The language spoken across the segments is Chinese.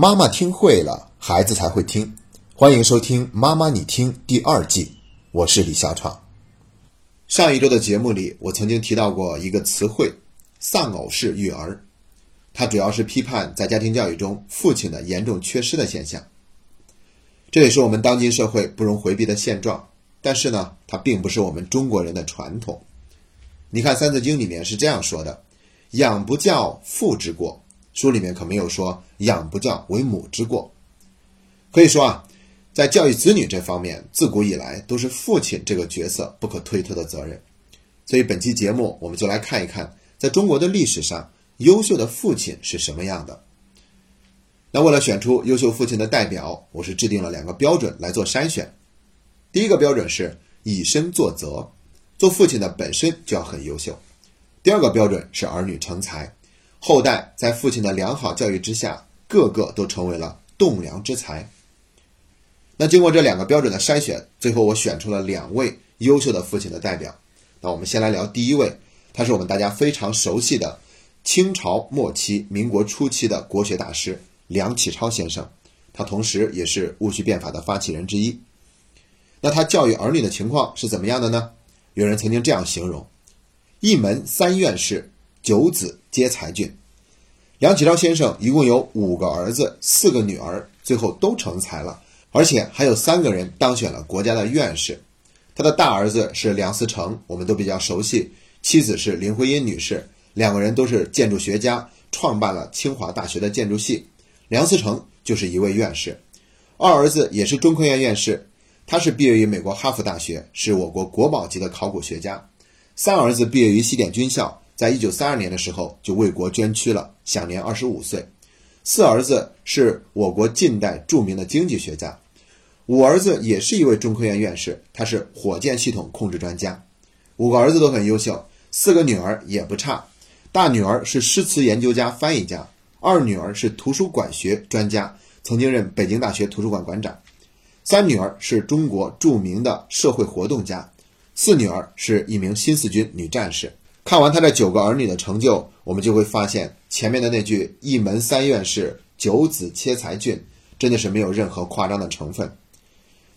妈妈听会了，孩子才会听。欢迎收听《妈妈你听》第二季，我是李小闯。上一周的节目里，我曾经提到过一个词汇“丧偶式育儿”，它主要是批判在家庭教育中父亲的严重缺失的现象。这也是我们当今社会不容回避的现状。但是呢，它并不是我们中国人的传统。你看《三字经》里面是这样说的：“养不教，父之过。”书里面可没有说“养不教，为母之过”。可以说啊，在教育子女这方面，自古以来都是父亲这个角色不可推脱的责任。所以本期节目，我们就来看一看，在中国的历史上，优秀的父亲是什么样的。那为了选出优秀父亲的代表，我是制定了两个标准来做筛选。第一个标准是以身作则，做父亲的本身就要很优秀。第二个标准是儿女成才。后代在父亲的良好教育之下，个个都成为了栋梁之才。那经过这两个标准的筛选，最后我选出了两位优秀的父亲的代表。那我们先来聊第一位，他是我们大家非常熟悉的清朝末期、民国初期的国学大师梁启超先生，他同时也是戊戌变法的发起人之一。那他教育儿女的情况是怎么样的呢？有人曾经这样形容：一门三院士。九子皆才俊，梁启超先生一共有五个儿子，四个女儿，最后都成才了，而且还有三个人当选了国家的院士。他的大儿子是梁思成，我们都比较熟悉；妻子是林徽因女士，两个人都是建筑学家，创办了清华大学的建筑系。梁思成就是一位院士。二儿子也是中科院院士，他是毕业于美国哈佛大学，是我国国宝级的考古学家。三儿子毕业于西点军校。在一九三二年的时候就为国捐躯了，享年二十五岁。四儿子是我国近代著名的经济学家，五儿子也是一位中科院院士，他是火箭系统控制专家。五个儿子都很优秀，四个女儿也不差。大女儿是诗词研究家、翻译家，二女儿是图书馆学专家，曾经任北京大学图书馆馆长。三女儿是中国著名的社会活动家，四女儿是一名新四军女战士。看完他这九个儿女的成就，我们就会发现前面的那句“一门三院士，九子皆才俊”真的是没有任何夸张的成分。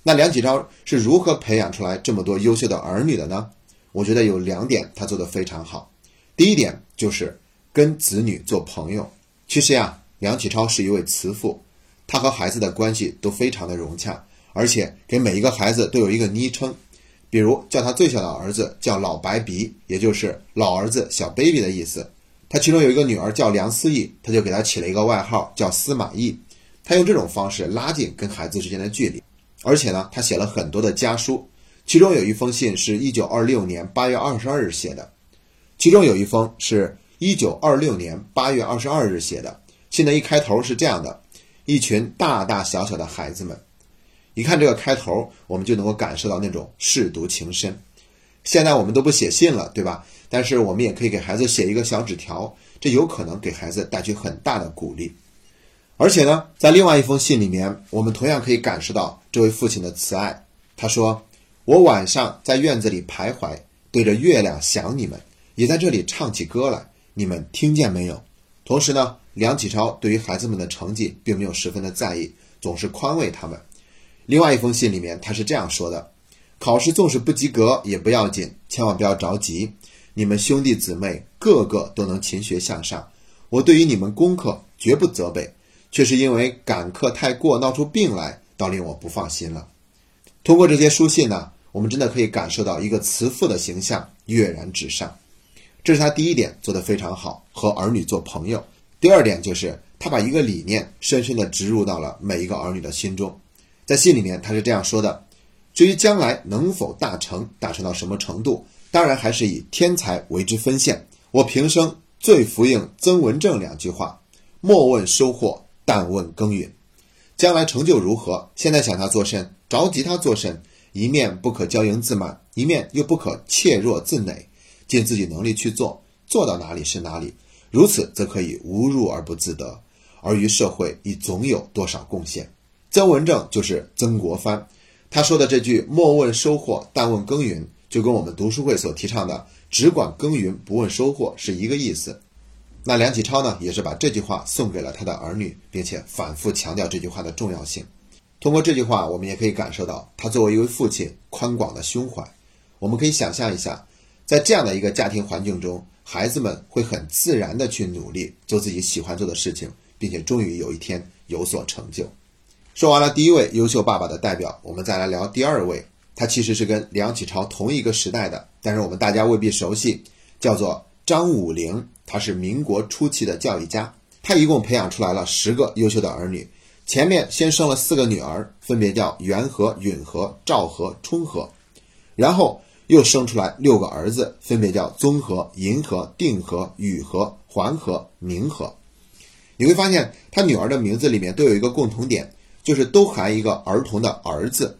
那梁启超是如何培养出来这么多优秀的儿女的呢？我觉得有两点他做得非常好。第一点就是跟子女做朋友。其实呀，梁启超是一位慈父，他和孩子的关系都非常的融洽，而且给每一个孩子都有一个昵称。比如叫他最小的儿子叫老白鼻，也就是老儿子小 baby 的意思。他其中有一个女儿叫梁思义，他就给他起了一个外号叫司马懿。他用这种方式拉近跟孩子之间的距离。而且呢，他写了很多的家书，其中有一封信是一九二六年八月二十二日写的，其中有一封是一九二六年八月二十二日写的。信的一开头是这样的：一群大大小小的孩子们。一看这个开头，我们就能够感受到那种舐犊情深。现在我们都不写信了，对吧？但是我们也可以给孩子写一个小纸条，这有可能给孩子带去很大的鼓励。而且呢，在另外一封信里面，我们同样可以感受到这位父亲的慈爱。他说：“我晚上在院子里徘徊，对着月亮想你们，也在这里唱起歌来，你们听见没有？”同时呢，梁启超对于孩子们的成绩并没有十分的在意，总是宽慰他们。另外一封信里面，他是这样说的：“考试纵使不及格也不要紧，千万不要着急。你们兄弟姊妹个个都能勤学向上，我对于你们功课绝不责备，却是因为赶课太过闹出病来，倒令我不放心了。”通过这些书信呢，我们真的可以感受到一个慈父的形象跃然纸上。这是他第一点做得非常好，和儿女做朋友。第二点就是他把一个理念深深地植入到了每一个儿女的心中。在信里面，他是这样说的：“至于将来能否大成，大成到什么程度，当然还是以天才为之分线。我平生最服应曾文正两句话：莫问收获，但问耕耘。将来成就如何，现在想他做甚，着急他做甚？一面不可骄盈自满，一面又不可怯弱自馁，尽自己能力去做，做到哪里是哪里。如此，则可以无入而不自得，而于社会亦总有多少贡献。”曾文正就是曾国藩，他说的这句“莫问收获，但问耕耘”，就跟我们读书会所提倡的“只管耕耘，不问收获”是一个意思。那梁启超呢，也是把这句话送给了他的儿女，并且反复强调这句话的重要性。通过这句话，我们也可以感受到他作为一位父亲宽广的胸怀。我们可以想象一下，在这样的一个家庭环境中，孩子们会很自然的去努力做自己喜欢做的事情，并且终于有一天有所成就。说完了第一位优秀爸爸的代表，我们再来聊第二位。他其实是跟梁启超同一个时代的，但是我们大家未必熟悉，叫做张武龄。他是民国初期的教育家，他一共培养出来了十个优秀的儿女。前面先生了四个女儿，分别叫元和、允和、赵和、冲和，然后又生出来六个儿子，分别叫宗和、银和、定和、宇和、桓和、明和。你会发现，他女儿的名字里面都有一个共同点，就是都含一个儿童的儿字。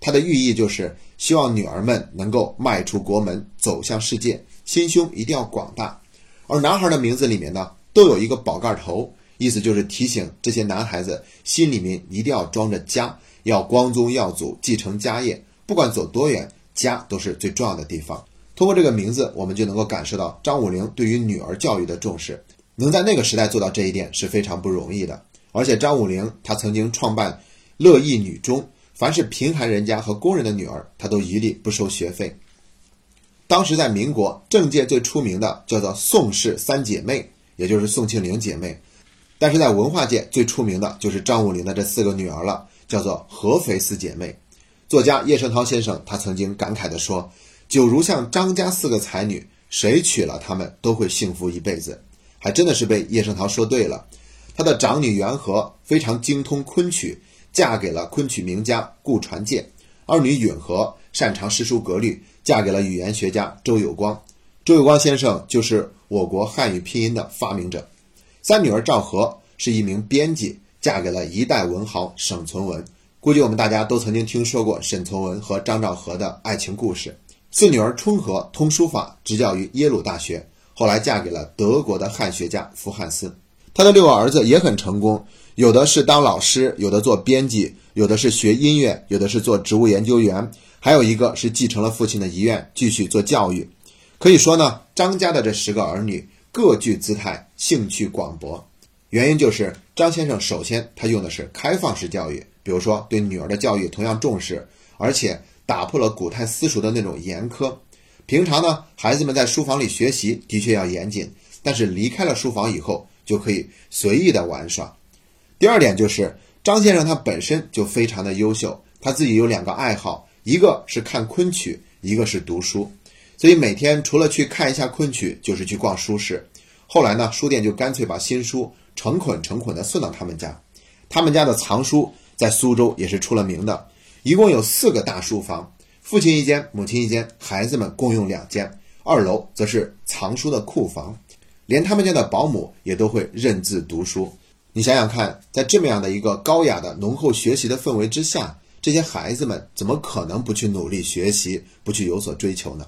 它的寓意就是希望女儿们能够迈出国门，走向世界，心胸一定要广大。而男孩的名字里面呢，都有一个宝盖头。意思就是提醒这些男孩子心里面一定要装着家，要光宗耀祖，继承家业。不管走多远，家都是最重要的地方。通过这个名字，我们就能够感受到张武龄对于女儿教育的重视。能在那个时代做到这一点是非常不容易的。而且张武龄他曾经创办乐意女中，凡是贫寒人家和工人的女儿，他都一律不收学费。当时在民国政界最出名的叫做宋氏三姐妹，也就是宋庆龄姐妹。但是在文化界最出名的就是张武龄的这四个女儿了，叫做合肥四姐妹。作家叶圣陶先生他曾经感慨地说：“就如像张家四个才女，谁娶了她们都会幸福一辈子。”还真的是被叶圣陶说对了。他的长女元和非常精通昆曲，嫁给了昆曲名家顾传介；二女允和擅长诗书格律，嫁给了语言学家周有光。周有光先生就是我国汉语拼音的发明者。三女儿赵和是一名编辑，嫁给了一代文豪沈从文。估计我们大家都曾经听说过沈从文和张兆和的爱情故事。四女儿春和通书法，执教于耶鲁大学，后来嫁给了德国的汉学家福汉斯。他的六个儿子也很成功，有的是当老师，有的做编辑，有的是学音乐，有的是做植物研究员，还有一个是继承了父亲的遗愿，继续做教育。可以说呢，张家的这十个儿女。各具姿态，兴趣广博，原因就是张先生首先他用的是开放式教育，比如说对女儿的教育同样重视，而且打破了古代私塾的那种严苛。平常呢，孩子们在书房里学习的确要严谨，但是离开了书房以后就可以随意的玩耍。第二点就是张先生他本身就非常的优秀，他自己有两个爱好，一个是看昆曲，一个是读书。所以每天除了去看一下昆曲，就是去逛书市。后来呢，书店就干脆把新书成捆成捆的送到他们家。他们家的藏书在苏州也是出了名的，一共有四个大书房，父亲一间，母亲一间，孩子们共用两间。二楼则是藏书的库房，连他们家的保姆也都会认字读书。你想想看，在这么样的一个高雅的、浓厚学习的氛围之下，这些孩子们怎么可能不去努力学习，不去有所追求呢？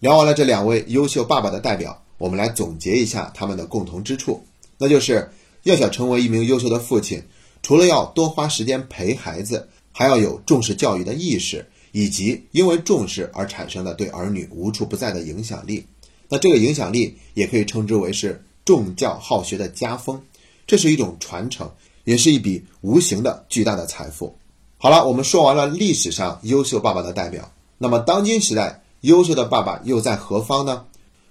聊完了这两位优秀爸爸的代表，我们来总结一下他们的共同之处，那就是要想成为一名优秀的父亲，除了要多花时间陪孩子，还要有重视教育的意识，以及因为重视而产生的对儿女无处不在的影响力。那这个影响力也可以称之为是重教好学的家风，这是一种传承，也是一笔无形的巨大的财富。好了，我们说完了历史上优秀爸爸的代表，那么当今时代。优秀的爸爸又在何方呢？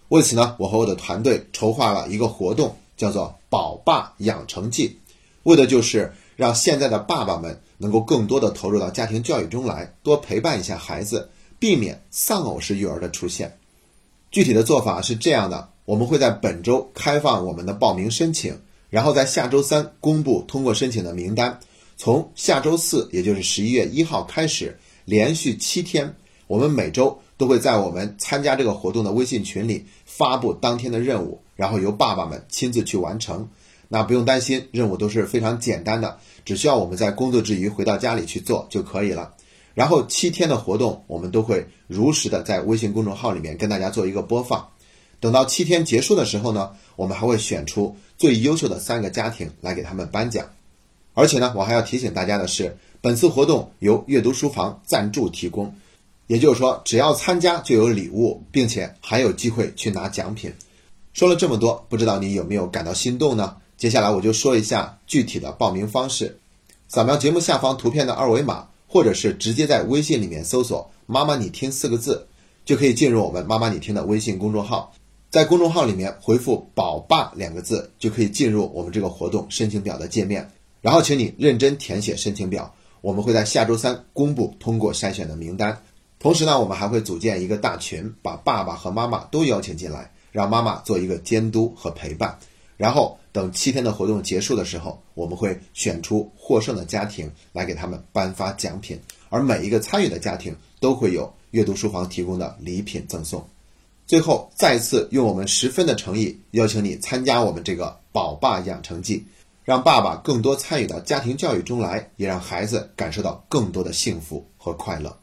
为此呢，我和我的团队筹划了一个活动，叫做“宝爸养成记”，为的就是让现在的爸爸们能够更多的投入到家庭教育中来，多陪伴一下孩子，避免丧偶式育儿的出现。具体的做法是这样的：我们会在本周开放我们的报名申请，然后在下周三公布通过申请的名单。从下周四，也就是十一月一号开始，连续七天，我们每周。都会在我们参加这个活动的微信群里发布当天的任务，然后由爸爸们亲自去完成。那不用担心，任务都是非常简单的，只需要我们在工作之余回到家里去做就可以了。然后七天的活动，我们都会如实的在微信公众号里面跟大家做一个播放。等到七天结束的时候呢，我们还会选出最优秀的三个家庭来给他们颁奖。而且呢，我还要提醒大家的是，本次活动由阅读书房赞助提供。也就是说，只要参加就有礼物，并且还有机会去拿奖品。说了这么多，不知道你有没有感到心动呢？接下来我就说一下具体的报名方式：扫描节目下方图片的二维码，或者是直接在微信里面搜索“妈妈你听”四个字，就可以进入我们“妈妈你听”的微信公众号。在公众号里面回复“宝爸”两个字，就可以进入我们这个活动申请表的界面。然后，请你认真填写申请表，我们会在下周三公布通过筛选的名单。同时呢，我们还会组建一个大群，把爸爸和妈妈都邀请进来。让妈妈做一个监督和陪伴，然后等七天的活动结束的时候，我们会选出获胜的家庭来给他们颁发奖品，而每一个参与的家庭都会有阅读书房提供的礼品赠送。最后，再次用我们十分的诚意邀请你参加我们这个“宝爸养成记”，让爸爸更多参与到家庭教育中来，也让孩子感受到更多的幸福和快乐。